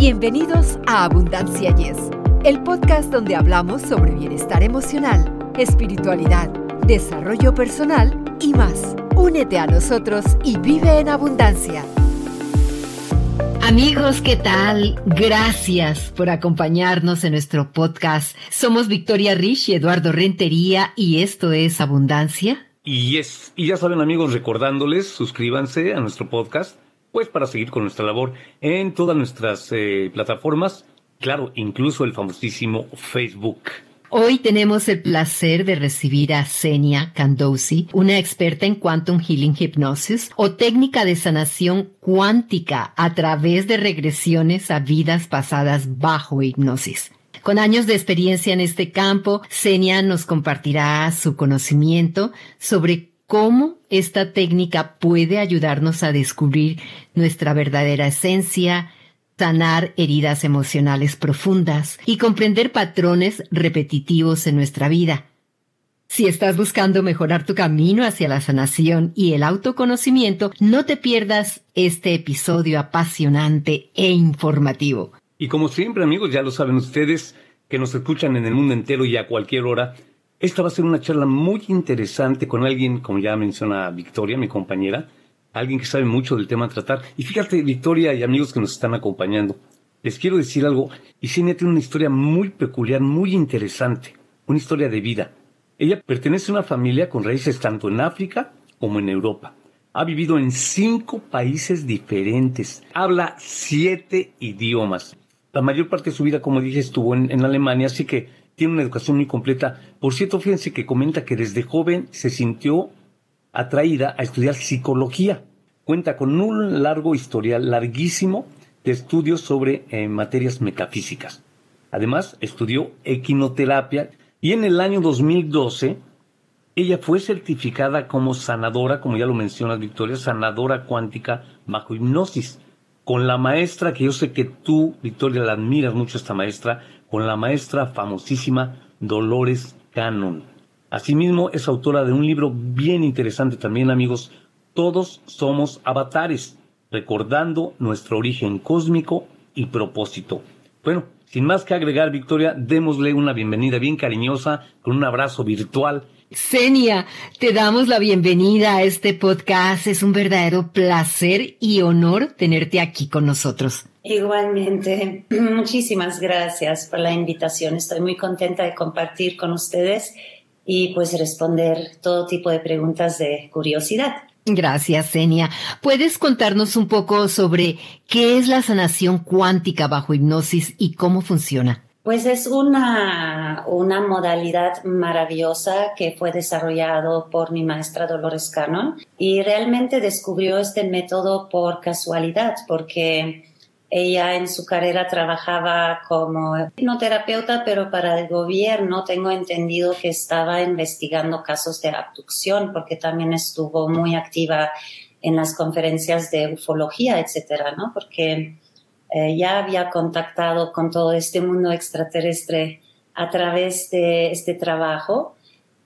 Bienvenidos a Abundancia Yes, el podcast donde hablamos sobre bienestar emocional, espiritualidad, desarrollo personal y más. Únete a nosotros y vive en abundancia. Amigos, ¿qué tal? Gracias por acompañarnos en nuestro podcast. Somos Victoria Rich y Eduardo Rentería y esto es Abundancia. Y, es, y ya saben amigos, recordándoles, suscríbanse a nuestro podcast pues para seguir con nuestra labor en todas nuestras eh, plataformas, claro, incluso el famosísimo Facebook. Hoy tenemos el placer de recibir a Senia Candosi, una experta en Quantum Healing Hypnosis o técnica de sanación cuántica a través de regresiones a vidas pasadas bajo hipnosis. Con años de experiencia en este campo, Senia nos compartirá su conocimiento sobre cómo esta técnica puede ayudarnos a descubrir nuestra verdadera esencia, sanar heridas emocionales profundas y comprender patrones repetitivos en nuestra vida. Si estás buscando mejorar tu camino hacia la sanación y el autoconocimiento, no te pierdas este episodio apasionante e informativo. Y como siempre amigos, ya lo saben ustedes que nos escuchan en el mundo entero y a cualquier hora, esta va a ser una charla muy interesante con alguien, como ya menciona Victoria, mi compañera, alguien que sabe mucho del tema a tratar. Y fíjate, Victoria y amigos que nos están acompañando, les quiero decir algo. Isenia tiene una historia muy peculiar, muy interesante, una historia de vida. Ella pertenece a una familia con raíces tanto en África como en Europa. Ha vivido en cinco países diferentes. Habla siete idiomas. La mayor parte de su vida, como dije, estuvo en, en Alemania, así que tiene una educación muy completa. Por cierto, fíjense que comenta que desde joven se sintió atraída a estudiar psicología. Cuenta con un largo historial, larguísimo, de estudios sobre eh, materias metafísicas. Además, estudió equinoterapia y en el año 2012 ella fue certificada como sanadora, como ya lo mencionas Victoria, sanadora cuántica bajo hipnosis, con la maestra que yo sé que tú, Victoria, la admiras mucho esta maestra, con la maestra famosísima Dolores Cannon. Asimismo, es autora de un libro bien interesante también, amigos. Todos somos avatares, recordando nuestro origen cósmico y propósito. Bueno, sin más que agregar, Victoria, démosle una bienvenida bien cariñosa con un abrazo virtual. Senia, te damos la bienvenida a este podcast. Es un verdadero placer y honor tenerte aquí con nosotros. Igualmente, muchísimas gracias por la invitación. Estoy muy contenta de compartir con ustedes y pues responder todo tipo de preguntas de curiosidad. Gracias, Senia. ¿Puedes contarnos un poco sobre qué es la sanación cuántica bajo hipnosis y cómo funciona? Pues es una, una modalidad maravillosa que fue desarrollado por mi maestra Dolores Cannon y realmente descubrió este método por casualidad porque ella en su carrera trabajaba como hipnoterapeuta, pero para el gobierno tengo entendido que estaba investigando casos de abducción, porque también estuvo muy activa en las conferencias de ufología, etcétera, ¿no? Porque eh, ya había contactado con todo este mundo extraterrestre a través de este trabajo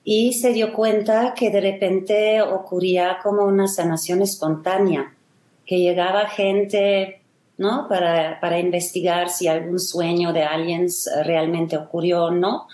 y se dio cuenta que de repente ocurría como una sanación espontánea, que llegaba gente ¿no? Para, para investigar si algún sueño de aliens realmente ocurrió o no.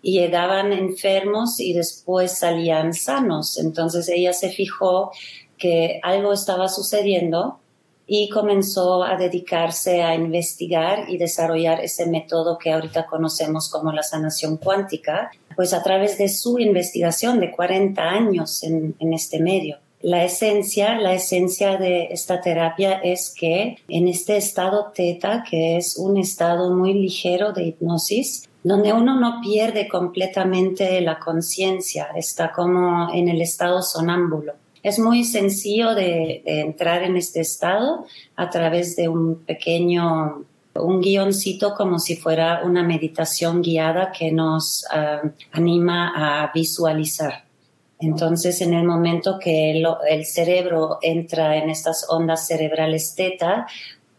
Y llegaban enfermos y después salían sanos. Entonces ella se fijó que algo estaba sucediendo y comenzó a dedicarse a investigar y desarrollar ese método que ahorita conocemos como la sanación cuántica, pues a través de su investigación de 40 años en, en este medio. La esencia, la esencia de esta terapia es que en este estado teta, que es un estado muy ligero de hipnosis, donde uno no pierde completamente la conciencia, está como en el estado sonámbulo. Es muy sencillo de, entrar en este estado a través de un pequeño un guioncito como si fuera una meditación guiada que nos ah, anima a visualizar. Entonces, en el momento que el, cerebro entra en estas ondas cerebrales teta,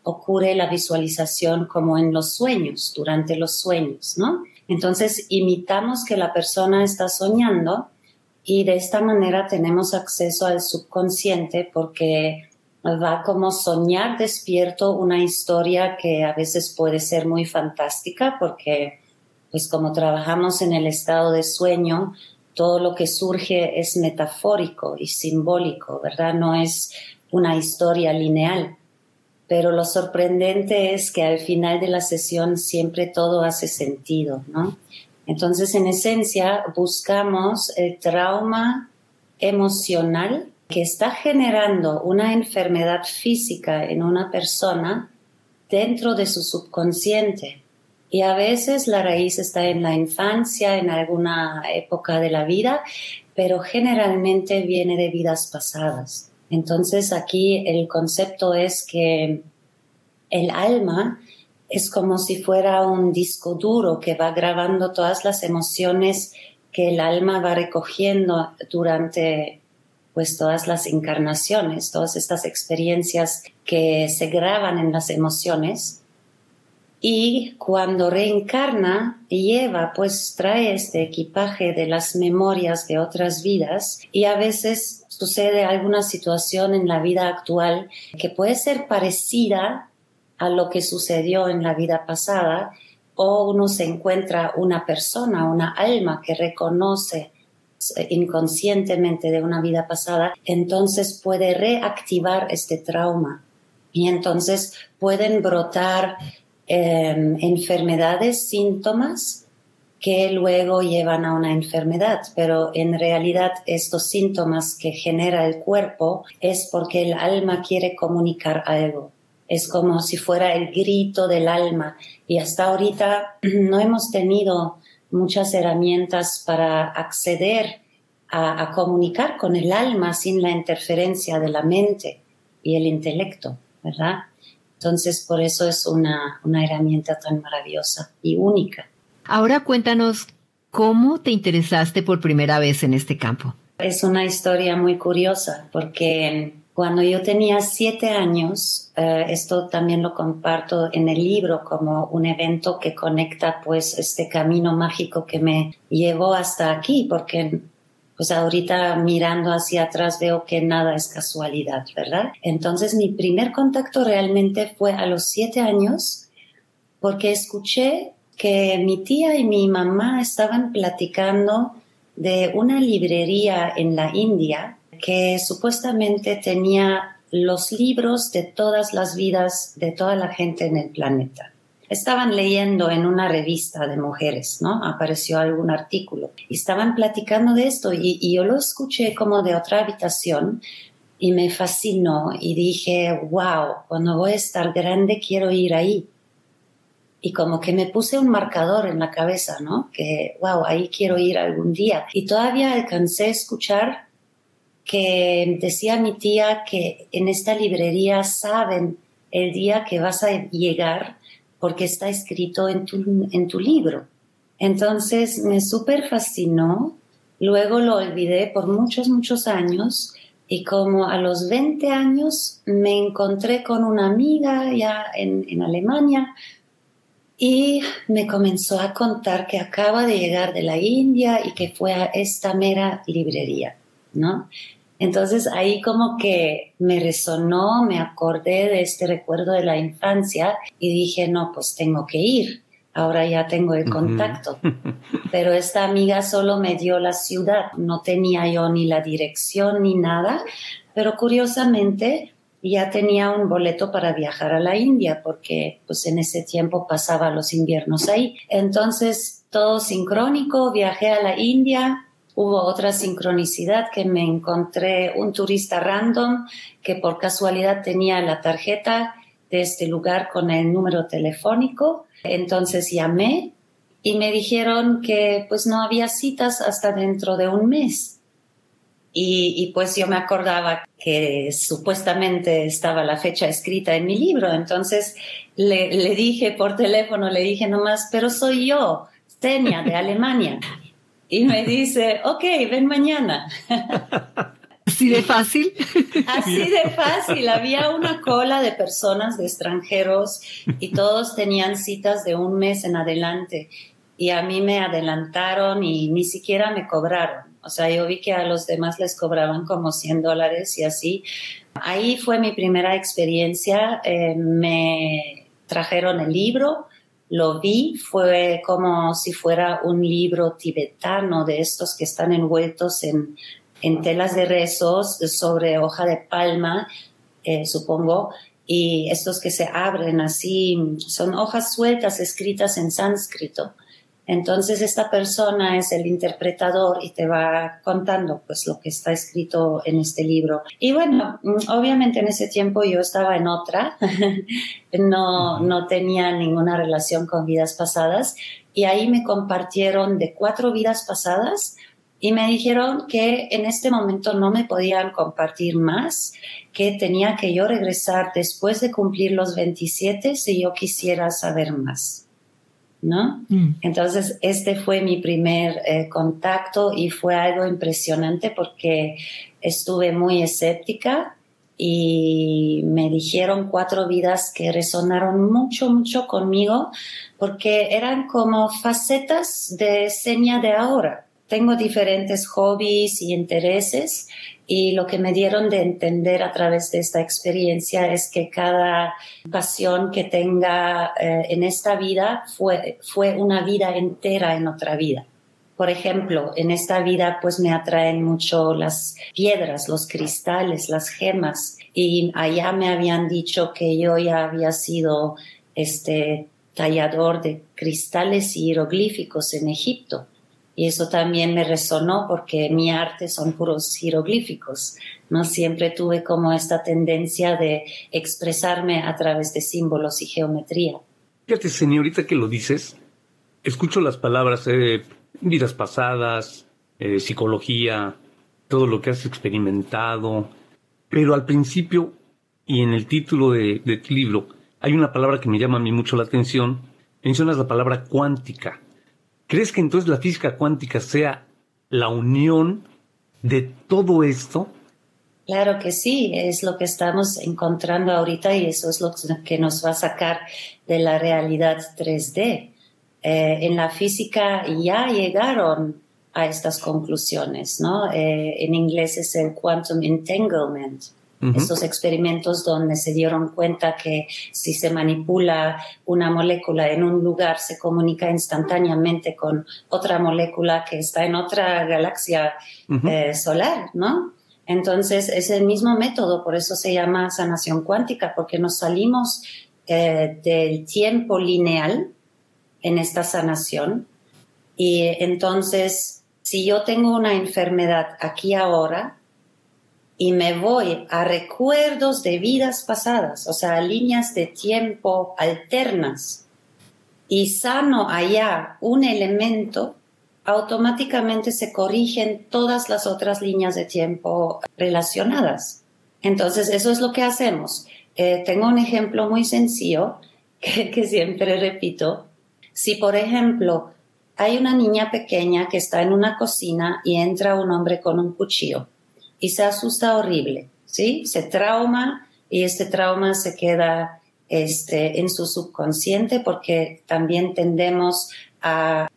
ocurre la visualización como en los sueños, durante los sueños, ¿no? Entonces, imitamos que la persona está soñando y de esta manera tenemos acceso al subconsciente porque va como soñar despierto una historia que a veces puede ser muy fantástica porque pues como trabajamos en el estado de sueño, todo lo que surge es metafórico y simbólico, ¿verdad? No es una historia lineal. Pero lo sorprendente es que al final de la sesión siempre todo hace sentido, ¿no? Entonces, en esencia, buscamos el trauma emocional que está generando una enfermedad física en una persona dentro de su subconsciente. Y a veces la raíz está en la infancia, en alguna época de la vida, pero generalmente viene de vidas pasadas. Entonces aquí el concepto es que el alma es como si fuera un disco duro que va grabando todas las emociones que el alma va recogiendo durante pues todas las encarnaciones, todas estas experiencias que se graban en las emociones y cuando reencarna lleva pues trae este equipaje de las memorias de otras vidas y a veces sucede alguna situación en la vida actual que puede ser parecida a lo que sucedió en la vida pasada o uno se encuentra una persona, una alma que reconoce inconscientemente de una vida pasada, entonces puede reactivar este trauma. Y entonces pueden brotar em, enfermedades, síntomas que luego llevan a una enfermedad, pero en realidad estos síntomas que genera el cuerpo es porque el alma quiere comunicar algo. Es como si fuera el grito del alma y hasta ahorita no hemos tenido muchas herramientas para acceder a, comunicar con el alma sin la interferencia de la mente y el intelecto, ¿verdad? Entonces, por eso es una, una herramienta tan maravillosa y única. Ahora cuéntanos cómo te interesaste por primera vez en este campo. Es una historia muy curiosa porque cuando yo tenía siete años, eh, esto también lo comparto en el libro como un evento que conecta pues este camino mágico que me llevó hasta aquí, porque pues ahorita mirando hacia atrás veo que nada es casualidad, ¿verdad? Entonces mi primer contacto realmente fue a los siete años porque escuché que mi tía y mi mamá estaban platicando de una librería en la India que supuestamente tenía los libros de todas las vidas de toda la gente en el planeta. Estaban leyendo en una revista de mujeres, ¿no? Apareció algún artículo y estaban platicando de esto y, yo lo escuché como de otra habitación y me fascinó y dije, wow, cuando voy a estar grande quiero ir ahí. Y como que me puse un marcador en la cabeza, ¿no? Que, wow, ahí quiero ir algún día. Y todavía alcancé a escuchar que decía mi tía que en esta librería saben el día que vas a llegar porque está escrito en tu, en tu libro. Entonces me súper fascinó, luego lo olvidé por muchos, muchos años y como a los 20 años me encontré con una amiga ya en, en Alemania y me comenzó a contar que acaba de llegar de la India y que fue a esta mera librería, ¿no? Entonces ahí como que me resonó, me acordé de este recuerdo de la infancia y dije, no, pues tengo que ir. Ahora ya tengo el contacto. Pero esta amiga solo me dio la ciudad, no tenía yo ni la dirección ni nada, pero curiosamente ya tenía un boleto para viajar a la India porque pues en ese tiempo pasaba los inviernos ahí. Entonces todo sincrónico, viajé a la India, Hubo otra sincronicidad que me encontré un turista random que por casualidad tenía la tarjeta de este lugar con el número telefónico. Entonces llamé y me dijeron que pues no había citas hasta dentro de un mes. Y, pues yo me acordaba que supuestamente estaba la fecha escrita en mi libro. Entonces le, le dije por teléfono, le dije nomás, pero soy yo, Tenia de Alemania y me dice, ok, ven mañana. ¿Así de fácil? Así de fácil. Había una cola de personas, de extranjeros, y todos tenían citas de un mes en adelante. Y a mí me adelantaron y ni siquiera me cobraron. O sea, yo vi que a los demás les cobraban como 100 dólares y así. Ahí fue mi primera experiencia. Eh, me trajeron el libro, lo vi, fue como si fuera un libro tibetano de estos que están envueltos en, en telas de rezos sobre hoja de palma, eh, supongo, y estos que se abren así, son hojas sueltas escritas en sánscrito. Entonces esta persona es el interpretador y te va contando pues lo que está escrito en este libro. Y bueno, obviamente en ese tiempo yo estaba en otra, no, no tenía ninguna relación con vidas pasadas y ahí me compartieron de cuatro vidas pasadas y me dijeron que en este momento no me podían compartir más, que tenía que yo regresar después de cumplir los 27 si yo quisiera saber más. ¿No? Mm. Entonces, este fue mi primer eh, contacto y fue algo impresionante porque estuve muy escéptica y me dijeron cuatro vidas que resonaron mucho, mucho conmigo porque eran como facetas de seña de ahora tengo diferentes hobbies y intereses y lo que me dieron de entender a través de esta experiencia es que cada pasión que tenga eh, en esta vida fue, fue una vida entera en otra vida. Por ejemplo, en esta vida pues me atraen mucho las piedras, los cristales, las gemas y allá me habían dicho que yo ya había sido este tallador de cristales y jeroglíficos en Egipto y eso también me resonó porque mi arte son puros jeroglíficos. No siempre tuve como esta tendencia de expresarme a través de símbolos y geometría. Fíjate, señorita, que lo dices. Escucho las palabras eh, vidas pasadas, eh, psicología, todo lo que has experimentado. Pero al principio y en el título de, de tu libro hay una palabra que me llama a mí mucho la atención. Mencionas la palabra cuántica. ¿Crees que entonces la física cuántica sea la unión de todo esto? Claro que sí, es lo que estamos encontrando ahorita y eso es lo que nos va a sacar de la realidad 3D. Eh, en la física ya llegaron a estas conclusiones, ¿no? Eh, en inglés es el quantum entanglement estos experimentos donde se dieron cuenta que si se manipula una molécula en un lugar se comunica instantáneamente con otra molécula que está en otra galaxia eh, solar, ¿no? Entonces es el mismo método, por eso se llama sanación cuántica, porque nos salimos eh, del tiempo lineal en esta sanación. Y entonces si yo tengo una enfermedad aquí ahora, y me voy a recuerdos de vidas pasadas, o sea, a líneas de tiempo alternas, y sano allá un elemento, automáticamente se corrigen todas las otras líneas de tiempo relacionadas. Entonces, eso es lo que hacemos. Eh, tengo un ejemplo muy sencillo que, que siempre repito. Si, por ejemplo, hay una niña pequeña que está en una cocina y entra un hombre con un cuchillo y se asusta horrible, ¿sí? Se trauma y este trauma se queda este, en su subconsciente porque también tendemos a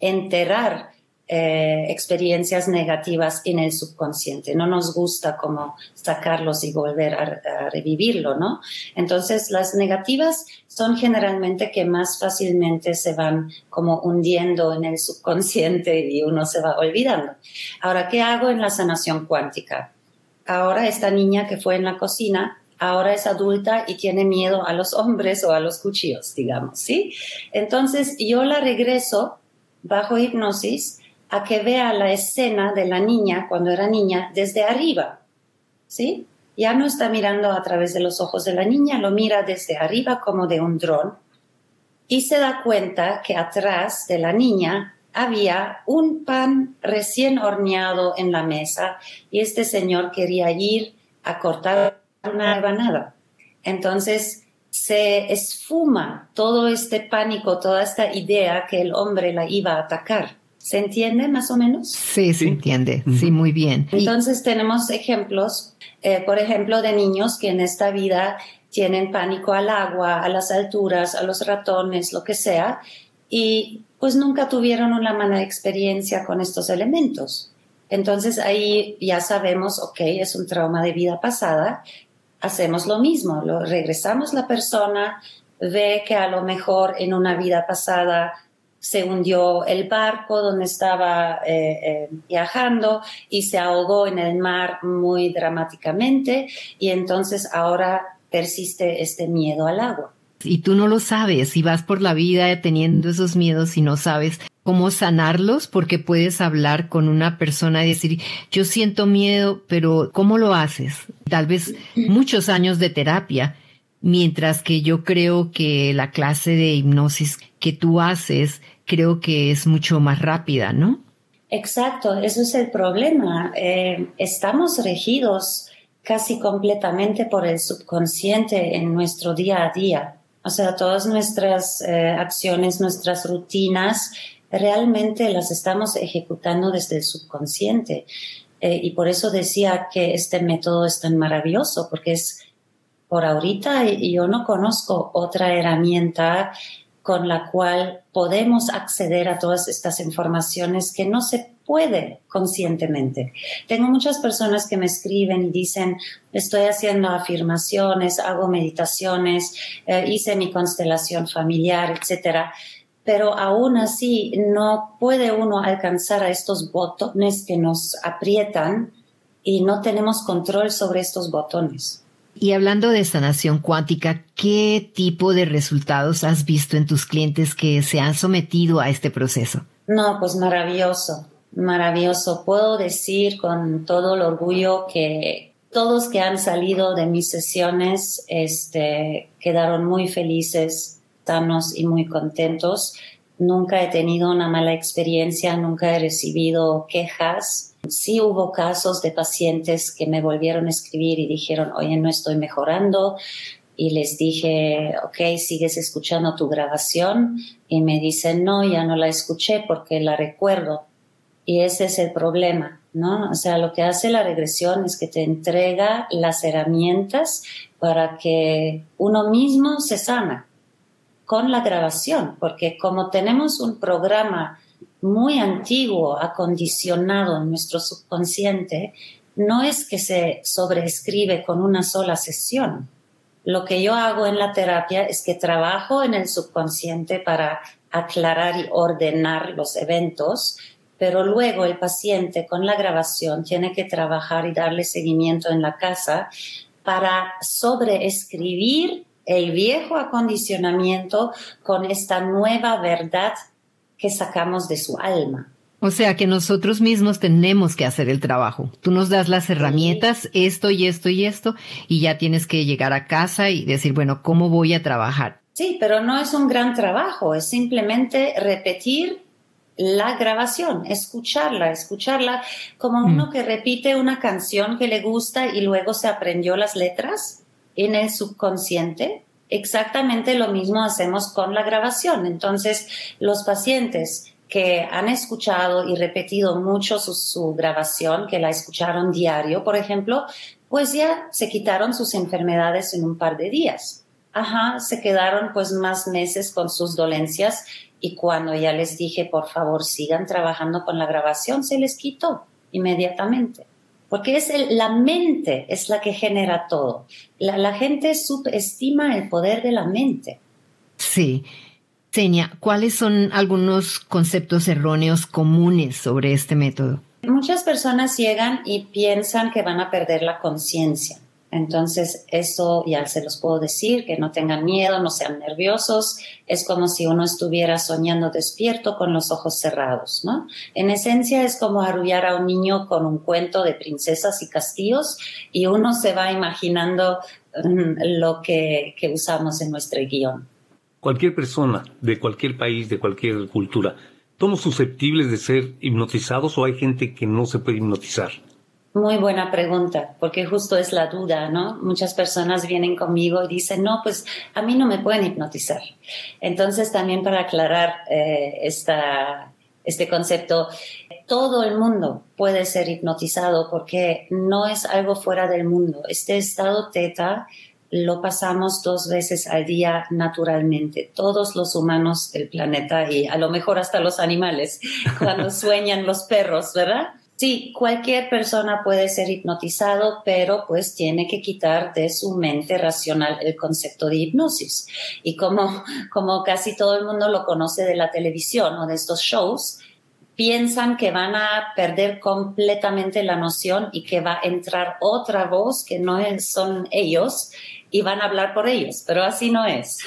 enterrar eh, experiencias negativas en el subconsciente. No nos gusta como sacarlos y volver a, revivirlo, ¿no? Entonces, las negativas son generalmente que más fácilmente se van como hundiendo en el subconsciente y uno se va olvidando. Ahora, ¿qué hago en la sanación cuántica? Ahora esta niña que fue en la cocina ahora es adulta y tiene miedo a los hombres o a los cuchillos, digamos, ¿sí? Entonces yo la regreso bajo hipnosis a que vea la escena de la niña cuando era niña desde arriba, ¿sí? Ya no está mirando a través de los ojos de la niña, lo mira desde arriba como de un dron y se da cuenta que atrás de la niña había un pan recién horneado en la mesa y este señor quería ir a cortar una rebanada. Entonces se esfuma todo este pánico, toda esta idea que el hombre la iba a atacar. ¿Se entiende más o menos? Sí, se entiende, sí, muy bien. Entonces tenemos ejemplos, eh, por ejemplo, de niños que en esta vida tienen pánico al agua, a las alturas, a los ratones, lo que sea, y pues nunca tuvieron una mala experiencia con estos elementos. Entonces ahí ya sabemos, ok, es un trauma de vida pasada, hacemos lo mismo, lo, regresamos la persona, ve que a lo mejor en una vida pasada se hundió el barco donde estaba eh, eh, viajando y se ahogó en el mar muy dramáticamente y entonces ahora persiste este miedo al agua. Y tú no lo sabes y vas por la vida teniendo esos miedos y no sabes cómo sanarlos porque puedes hablar con una persona y decir, yo siento miedo, pero ¿cómo lo haces? Tal vez muchos años de terapia, mientras que yo creo que la clase de hipnosis que tú haces, creo que es mucho más rápida, ¿no? Exacto, eso es el problema. Eh, estamos regidos casi completamente por el subconsciente en nuestro día a día. O sea, todas nuestras eh, acciones, nuestras rutinas, realmente las estamos ejecutando desde el subconsciente. Eh, y por eso decía que este método es tan maravilloso, porque es, por ahorita, yo no conozco otra herramienta con la cual podemos acceder a todas estas informaciones que no se puede conscientemente. Tengo muchas personas que me escriben y dicen, estoy haciendo afirmaciones, hago meditaciones, eh, hice mi constelación familiar, etcétera pero aún así no puede uno alcanzar a estos botones que nos aprietan y no tenemos control sobre estos botones. Y hablando de sanación cuántica, ¿qué tipo de resultados has visto en tus clientes que se han sometido a este proceso? No, pues maravilloso, maravilloso. Puedo decir con todo el orgullo que todos que han salido de mis sesiones este, quedaron muy felices, sanos y muy contentos. Nunca he tenido una mala experiencia, nunca he recibido quejas Sí hubo casos de pacientes que me volvieron a escribir y dijeron, oye, no estoy mejorando. Y les dije, ok, ¿sigues escuchando tu grabación? Y me dicen, no, ya no la escuché porque la recuerdo. Y ese es el problema, ¿no? O sea, lo que hace la regresión es que te entrega las herramientas para que uno mismo se sana con la grabación, porque como tenemos un programa muy antiguo, acondicionado en nuestro subconsciente, no es que se sobreescribe con una sola sesión. Lo que yo hago en la terapia es que trabajo en el subconsciente para aclarar y ordenar los eventos, pero luego el paciente con la grabación tiene que trabajar y darle seguimiento en la casa para sobreescribir el viejo acondicionamiento con esta nueva verdad que sacamos de su alma. O sea que nosotros mismos tenemos que hacer el trabajo. Tú nos das las herramientas, esto y esto y esto, y ya tienes que llegar a casa y decir, bueno, ¿cómo voy a trabajar? Sí, pero no es un gran trabajo, es simplemente repetir la grabación, escucharla, escucharla como uno mm. que repite una canción que le gusta y luego se aprendió las letras en el subconsciente. Exactamente lo mismo hacemos con la grabación. Entonces, los pacientes que han escuchado y repetido mucho su, grabación, que la escucharon diario, por ejemplo, pues ya se quitaron sus enfermedades en un par de días. Ajá, se quedaron pues más meses con sus dolencias y cuando ya les dije, por favor, sigan trabajando con la grabación, se les quitó inmediatamente porque es la mente es la que genera todo. La, gente subestima el poder de la mente. Sí. Senia, ¿cuáles son algunos conceptos erróneos comunes sobre este método? Muchas personas llegan y piensan que van a perder la conciencia. Entonces, eso ya se los puedo decir, que no tengan miedo, no sean nerviosos. Es como si uno estuviera soñando despierto con los ojos cerrados, ¿no? En esencia es como arrullar a un niño con un cuento de princesas y castillos y uno se va imaginando mm, lo que, que usamos en nuestro guion. Cualquier persona de cualquier país, de cualquier cultura, ¿somos susceptibles de ser hipnotizados o hay gente que no se puede hipnotizar? Muy buena pregunta, porque justo es la duda, ¿no? Muchas personas vienen conmigo y dicen, no, pues a mí no me pueden hipnotizar. Entonces, también para aclarar eh, esta, este concepto, todo el mundo puede ser hipnotizado porque no es algo fuera del mundo. Este estado teta lo pasamos dos veces al día naturalmente. Todos los humanos del planeta y a lo mejor hasta los animales, cuando sueñan los perros, ¿verdad? Sí, cualquier persona puede ser hipnotizado, pero pues tiene que quitar de su mente racional el concepto de hipnosis. Y como, como casi todo el mundo lo conoce de la televisión o de estos shows, piensan que van a perder completamente la noción y que va a entrar otra voz que no son ellos y van a hablar por ellos, pero así no es.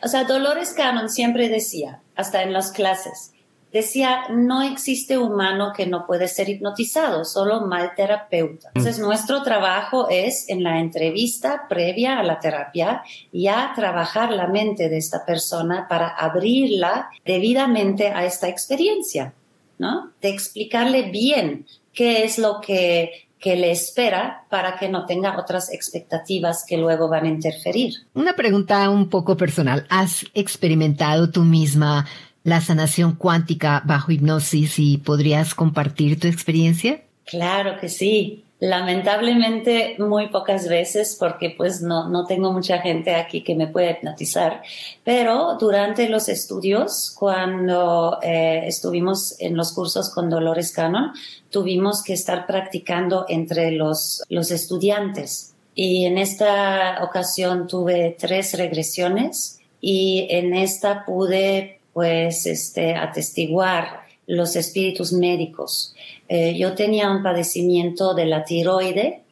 O sea, Dolores Cannon siempre decía, hasta en las clases, decía, no existe humano que no puede ser hipnotizado, solo mal terapeuta. Mm. Entonces, nuestro trabajo es en la entrevista previa a la terapia, ya trabajar la mente de esta persona para abrirla debidamente a esta experiencia, ¿no? De explicarle bien qué es lo que que le espera para que no tenga otras expectativas que luego van a interferir. Una pregunta un poco personal. ¿Has experimentado tú misma la sanación cuántica bajo hipnosis y podrías compartir tu experiencia? Claro que sí. Lamentablemente muy pocas veces porque pues no, no tengo mucha gente aquí que me pueda hipnotizar, pero durante los estudios, cuando eh, estuvimos en los cursos con Dolores Cannon, tuvimos que estar practicando entre los, los estudiantes. Y en esta ocasión tuve tres regresiones y en esta pude pues este, atestiguar los espíritus médicos. Eh, yo tenía un padecimiento de la tiroide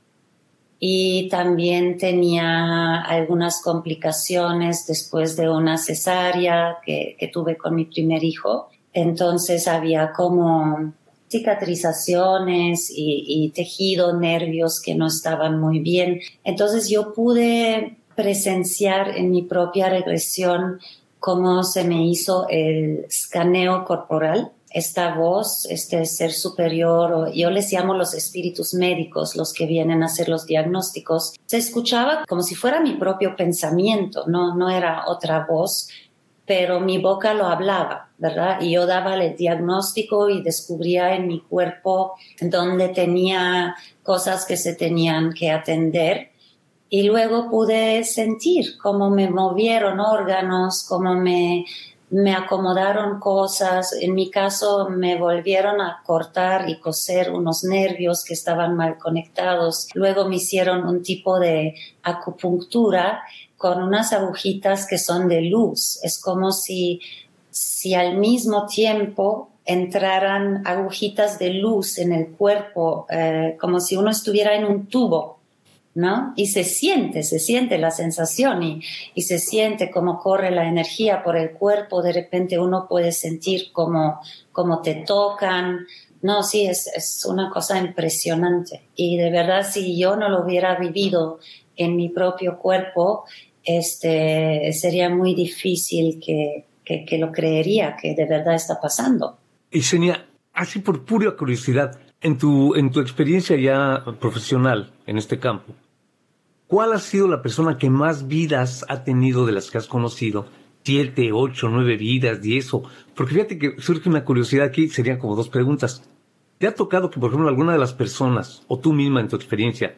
y también tenía algunas complicaciones después de una cesárea que, tuve con mi primer hijo. Entonces había como cicatrizaciones y tejido, nervios que no estaban muy bien. Entonces yo pude presenciar en mi propia regresión cómo se me hizo el escaneo corporal. Esta voz, este ser superior, yo les llamo los espíritus médicos, los que vienen a hacer los diagnósticos, se escuchaba como si fuera mi propio pensamiento, no, no era otra voz, pero mi boca lo hablaba, ¿verdad? Y yo daba el diagnóstico y descubría en mi cuerpo donde tenía cosas que se tenían que atender y luego pude sentir cómo me movieron órganos, cómo me, me acomodaron cosas. En mi caso, me volvieron a cortar y coser unos nervios que estaban mal conectados. Luego me hicieron un tipo de acupuntura con unas agujitas que son de luz. Es como si, si al mismo tiempo entraran agujitas de luz en el cuerpo, eh, como si uno estuviera en un tubo ¿no? Y se siente, se siente la sensación y, y, se siente cómo corre la energía por el cuerpo, de repente uno puede sentir cómo, cómo te tocan. No, sí, es, es una cosa impresionante. Y de verdad, si yo no lo hubiera vivido en mi propio cuerpo, este, sería muy difícil que, que, que lo creería que de verdad está pasando. Y Senia, así por pura curiosidad, en tu, en tu experiencia ya profesional en este campo, ¿cuál ha sido la persona que más vidas ha tenido de las que has conocido? Siete, ocho, nueve vidas, diez o... Porque fíjate que surge una curiosidad aquí, serían como dos preguntas. ¿Te ha tocado que, por ejemplo, alguna de las personas, o tú misma en tu experiencia,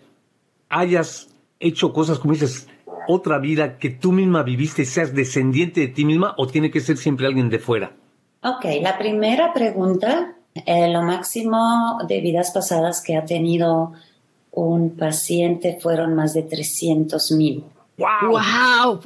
hayas hecho cosas como dices, otra vida que tú misma viviste, seas descendiente de ti misma o tiene que ser siempre alguien de fuera? Ok, la primera pregunta eh, lo máximo de vidas pasadas que ha tenido un paciente fueron más de 300 mil. ¡Wow!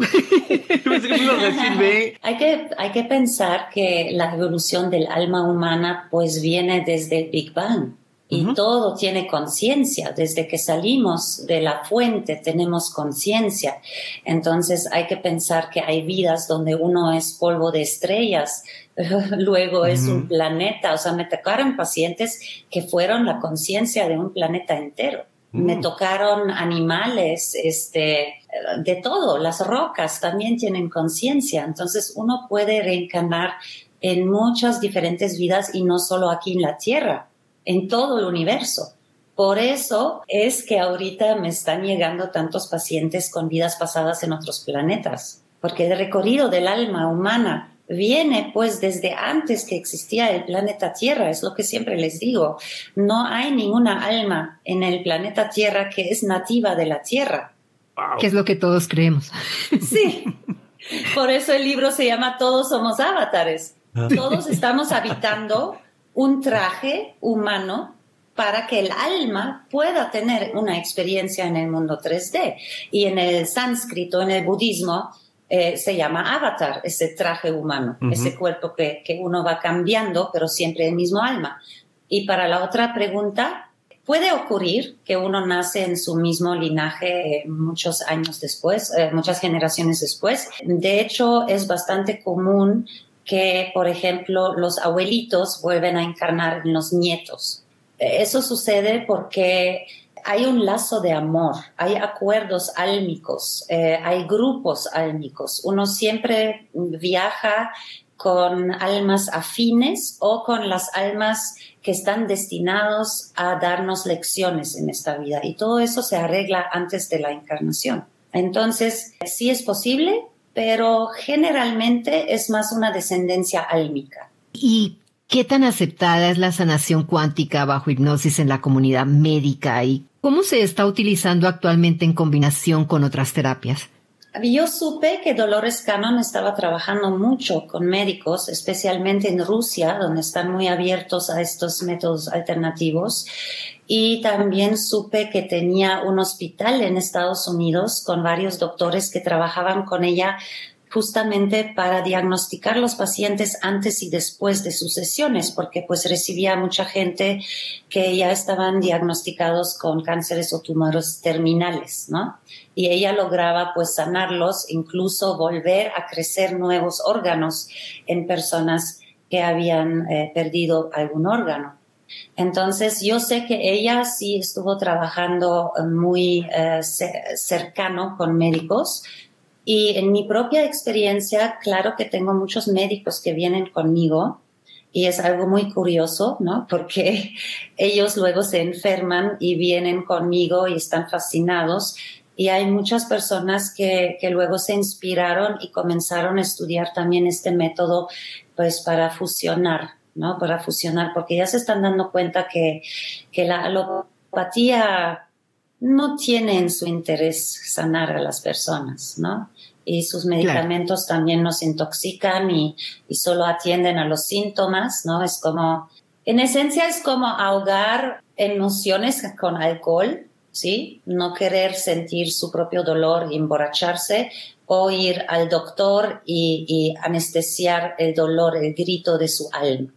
hay, que, hay que pensar que la evolución del alma humana pues viene desde el Big Bang y todo tiene conciencia. Desde que salimos de la fuente tenemos conciencia. Entonces hay que pensar que hay vidas donde uno es polvo de estrellas, luego es un planeta. O sea, me tocaron pacientes que fueron la conciencia de un planeta entero. Me mm. tocaron animales, este, de todo. Las rocas también tienen conciencia. Entonces uno puede reencarnar en muchas diferentes vidas y no solo aquí en la Tierra en todo el universo. Por eso es que ahorita me están llegando tantos pacientes con vidas pasadas en otros planetas, porque el recorrido del alma humana viene pues desde antes que existía el planeta Tierra, es lo que siempre les digo. No hay ninguna alma en el planeta Tierra que es nativa de la Tierra. Que es lo que todos creemos. Sí. Por eso el libro se llama Todos somos avatares. Ah. Todos estamos habitando un traje humano para que el alma pueda tener una experiencia en el mundo 3D. Y en el sánscrito, en el budismo, eh, se llama avatar, ese traje humano, ese cuerpo que, que uno va cambiando, pero siempre el mismo alma. Y para la otra pregunta, puede ocurrir que uno nace en su mismo linaje muchos años después, eh, muchas generaciones después. De hecho, es bastante común que, por ejemplo, los abuelitos vuelven a encarnar en los nietos. Eso sucede porque hay un lazo de amor, hay acuerdos álmicos, eh, hay grupos álmicos. Uno siempre viaja con almas afines o con las almas que están destinados a darnos lecciones en esta vida. Y todo eso se arregla antes de la encarnación. Entonces, sí es posible, pero generalmente es más una descendencia álmica. ¿Y qué tan aceptada es la sanación cuántica bajo hipnosis en la comunidad médica y ¿Cómo se está utilizando actualmente en combinación con otras terapias? Yo supe que Dolores Cannon estaba trabajando mucho con médicos, especialmente en Rusia, donde están muy abiertos a estos métodos alternativos. Y también supe que tenía un hospital en Estados Unidos con varios doctores que trabajaban con ella justamente para diagnosticar los pacientes antes y después de sus sesiones, porque pues recibía mucha gente que ya estaban diagnosticados con cánceres o tumores terminales, ¿no? Y ella lograba pues sanarlos, incluso volver a crecer nuevos órganos en personas que habían eh, perdido algún órgano. Entonces, yo sé que ella sí estuvo trabajando muy eh, cercano con médicos, y en mi propia experiencia, claro que tengo muchos médicos que vienen conmigo y es algo muy curioso, ¿no? Porque ellos luego se enferman y vienen conmigo y están fascinados. Y hay muchas personas que, que luego se inspiraron y comenzaron a estudiar también este método, pues para fusionar, ¿no? Para fusionar, porque ya se están dando cuenta que, que la alopatía no tiene en su interés sanar a las personas, ¿no? Y sus medicamentos también nos intoxican y, y, solo atienden a los síntomas, ¿no? Es como, en esencia es como ahogar emociones con alcohol, ¿sí? No querer sentir su propio dolor y emborracharse o ir al doctor y, y anestesiar el dolor, el grito de su alma.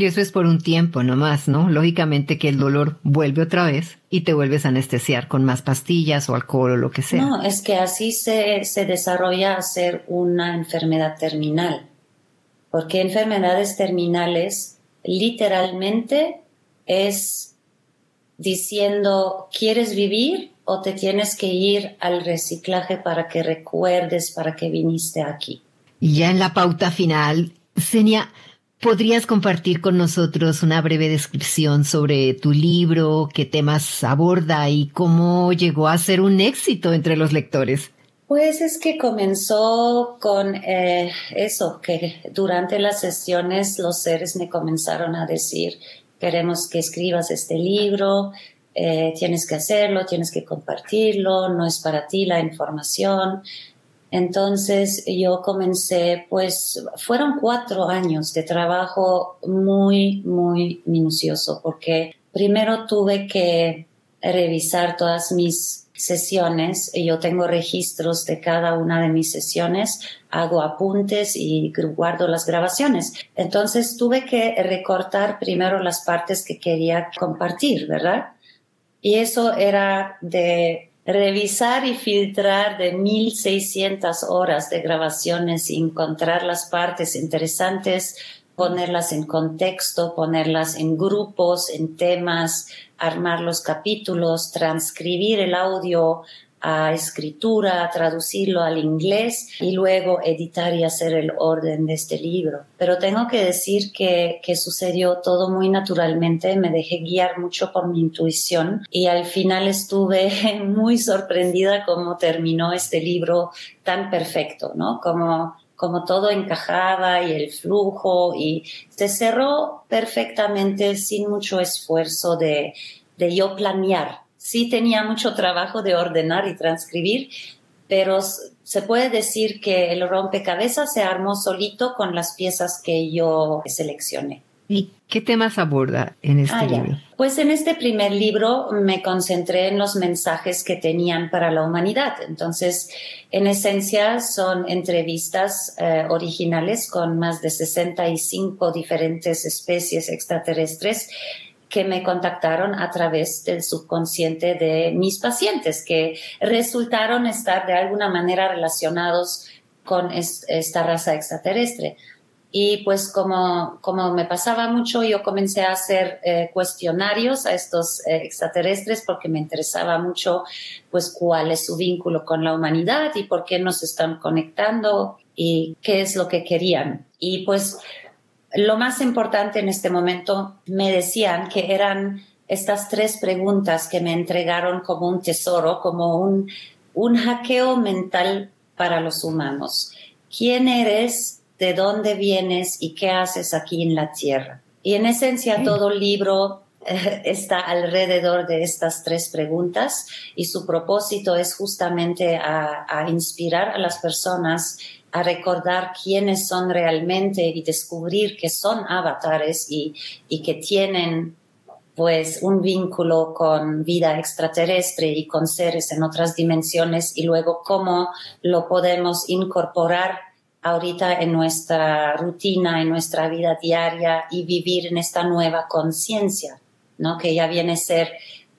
Y eso es por un tiempo nomás, ¿no? Lógicamente que el dolor vuelve otra vez y te vuelves a anestesiar con más pastillas o alcohol o lo que sea. No, es que así se, se desarrolla a ser una enfermedad terminal. Porque enfermedades terminales literalmente es diciendo, ¿quieres vivir o te tienes que ir al reciclaje para que recuerdes para que viniste aquí? Y ya en la pauta final, Senia, ¿Podrías compartir con nosotros una breve descripción sobre tu libro, qué temas aborda y cómo llegó a ser un éxito entre los lectores? Pues es que comenzó con eh, eso, que durante las sesiones los seres me comenzaron a decir, queremos que escribas este libro, eh, tienes que hacerlo, tienes que compartirlo, no es para ti la información. Entonces yo comencé, pues fueron cuatro años de trabajo muy, muy minucioso, porque primero tuve que revisar todas mis sesiones. Yo tengo registros de cada una de mis sesiones, hago apuntes y guardo las grabaciones. Entonces tuve que recortar primero las partes que quería compartir, ¿verdad? Y eso era de revisar y filtrar de 1600 horas de grabaciones y encontrar las partes interesantes, ponerlas en contexto, ponerlas en grupos, en temas, armar los capítulos, transcribir el audio a escritura, traducirlo al inglés y luego editar y hacer el orden de este libro. Pero tengo que decir que, que sucedió todo muy naturalmente, me dejé guiar mucho por mi intuición y al final estuve muy sorprendida cómo terminó este libro tan perfecto, ¿no? Como como todo encajaba y el flujo y se cerró perfectamente sin mucho esfuerzo de, de yo planear sí tenía mucho trabajo de ordenar y transcribir, pero se puede decir que el rompecabezas se armó solito con las piezas que yo seleccioné. ¿Y qué temas aborda en este Ah, ya. libro? Pues en este primer libro me concentré en los mensajes que tenían para la humanidad. Entonces, en esencia, son entrevistas eh, originales con más de 65 diferentes especies extraterrestres que me contactaron a través del subconsciente de mis pacientes, que resultaron estar de alguna manera relacionados con es- esta raza extraterrestre. Y pues como, como me pasaba mucho, yo comencé a hacer eh, cuestionarios a estos eh, extraterrestres porque me interesaba mucho pues cuál es su vínculo con la humanidad y por qué nos están conectando y qué es lo que querían. Y pues lo más importante en este momento me decían que eran estas tres preguntas que me entregaron como un tesoro, como un, un hackeo mental para los humanos. ¿Quién eres? ¿De dónde vienes? ¿Y qué haces aquí en la Tierra? Y en esencia todo el libro eh, está alrededor de estas tres preguntas y su propósito es justamente a, a inspirar a las personas a recordar quiénes son realmente y descubrir que son avatares y, y que tienen pues un vínculo con vida extraterrestre y con seres en otras dimensiones y luego cómo lo podemos incorporar ahorita en nuestra rutina, en nuestra vida diaria y vivir en esta nueva conciencia, ¿no? Que ya viene a ser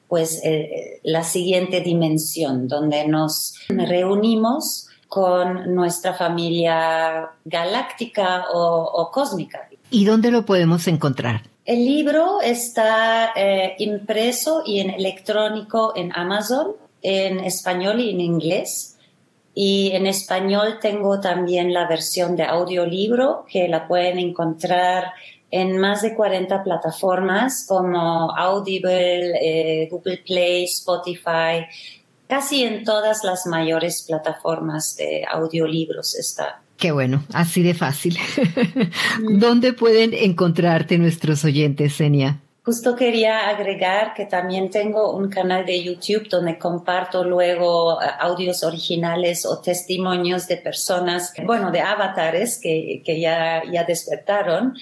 pues eh, la siguiente dimensión donde nos reunimos con nuestra familia galáctica o, o cósmica. ¿Y dónde lo podemos encontrar? El libro está eh, impreso y en electrónico en Amazon, en español y en inglés. Y en español tengo también la versión de audiolibro que la pueden encontrar en más de 40 plataformas como Audible, eh, Google Play, Spotify, casi en todas las mayores plataformas de audiolibros está. Qué bueno, así de fácil. ¿Dónde pueden encontrarte nuestros oyentes, Senia? Justo quería agregar que también tengo un canal de YouTube donde comparto luego eh, audios originales o testimonios de personas, bueno, de avatares que, que ya, ya despertaron.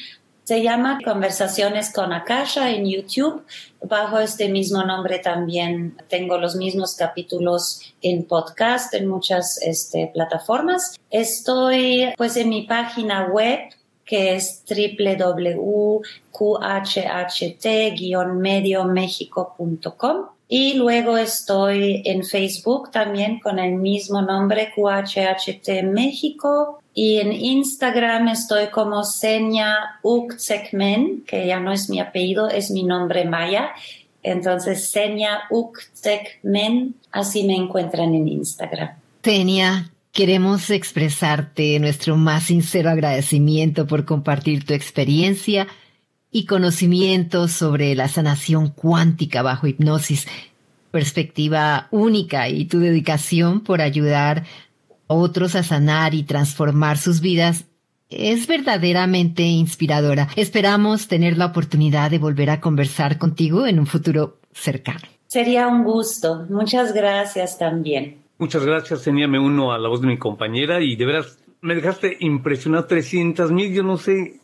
Se llama Conversaciones con Akasha en YouTube. Bajo este mismo nombre también tengo los mismos capítulos en podcast en muchas este, plataformas. Estoy pues en mi página web que es www.qhht-mediomexico.com. Y luego estoy en Facebook también con el mismo nombre, QHHT México. Y en Instagram estoy como Senia Uktekmen, que ya no es mi apellido, es mi nombre maya. Entonces, Senia Uktekmen, así me encuentran en Instagram. Senia, queremos expresarte nuestro más sincero agradecimiento por compartir tu experiencia y conocimiento sobre la sanación cuántica bajo hipnosis, perspectiva única y tu dedicación por ayudar otros a sanar y transformar sus vidas es verdaderamente inspiradora. Esperamos tener la oportunidad de volver a conversar contigo en un futuro cercano. Sería un gusto. Muchas gracias también. Muchas gracias, Senia. Me uno a la voz de mi compañera y de veras me dejaste impresionado. 300 mil, yo no sé.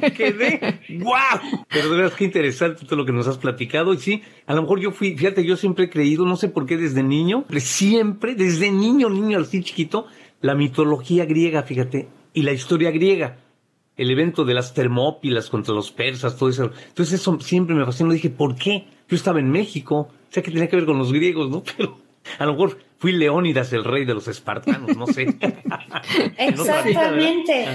Me quedé. ¡Guau! Pero de veras qué interesante todo lo que nos has platicado. Y sí, a lo mejor yo fui, fíjate, yo siempre he creído, no sé por qué desde niño, siempre, desde niño, niño así chiquito, la mitología griega, fíjate, y la historia griega. El evento de las termópilas contra los persas, todo eso. Entonces eso siempre me fascinó. Dije, ¿por qué? Yo estaba en México. O sea, que tenía que ver con los griegos, ¿no? Pero a lo mejor fui Leónidas, el rey de los espartanos, no sé. Exactamente.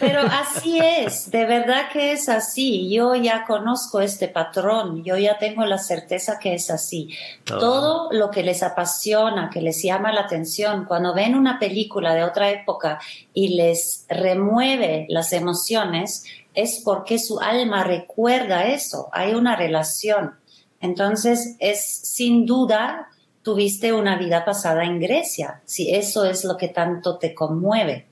Pero así es, de verdad que es así. Yo ya conozco este patrón, yo ya tengo la certeza que es así. Todo lo que les apasiona, que les llama la atención, cuando ven una película de otra época y les remueve las emociones, es porque su alma recuerda eso, hay una relación. Entonces, es sin duda, tuviste una vida pasada en Grecia, si eso es lo que tanto te conmueve,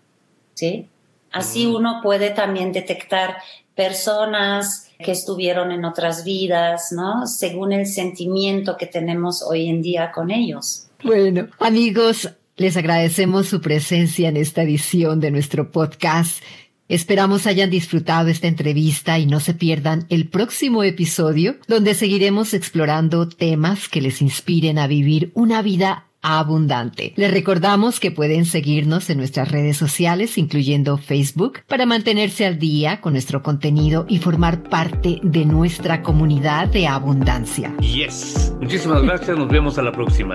¿sí? Así Mm. uno puede también detectar personas que estuvieron en otras vidas, ¿no? Según el sentimiento que tenemos hoy en día con ellos. Bueno, amigos, les agradecemos su presencia en esta edición de nuestro podcast Esperamos hayan disfrutado esta entrevista y no se pierdan el próximo episodio donde seguiremos explorando temas que les inspiren a vivir una vida abundante. Les recordamos que pueden seguirnos en nuestras redes sociales, incluyendo Facebook, para mantenerse al día con nuestro contenido y formar parte de nuestra comunidad de abundancia. Yes. Muchísimas gracias. Nos vemos a la próxima.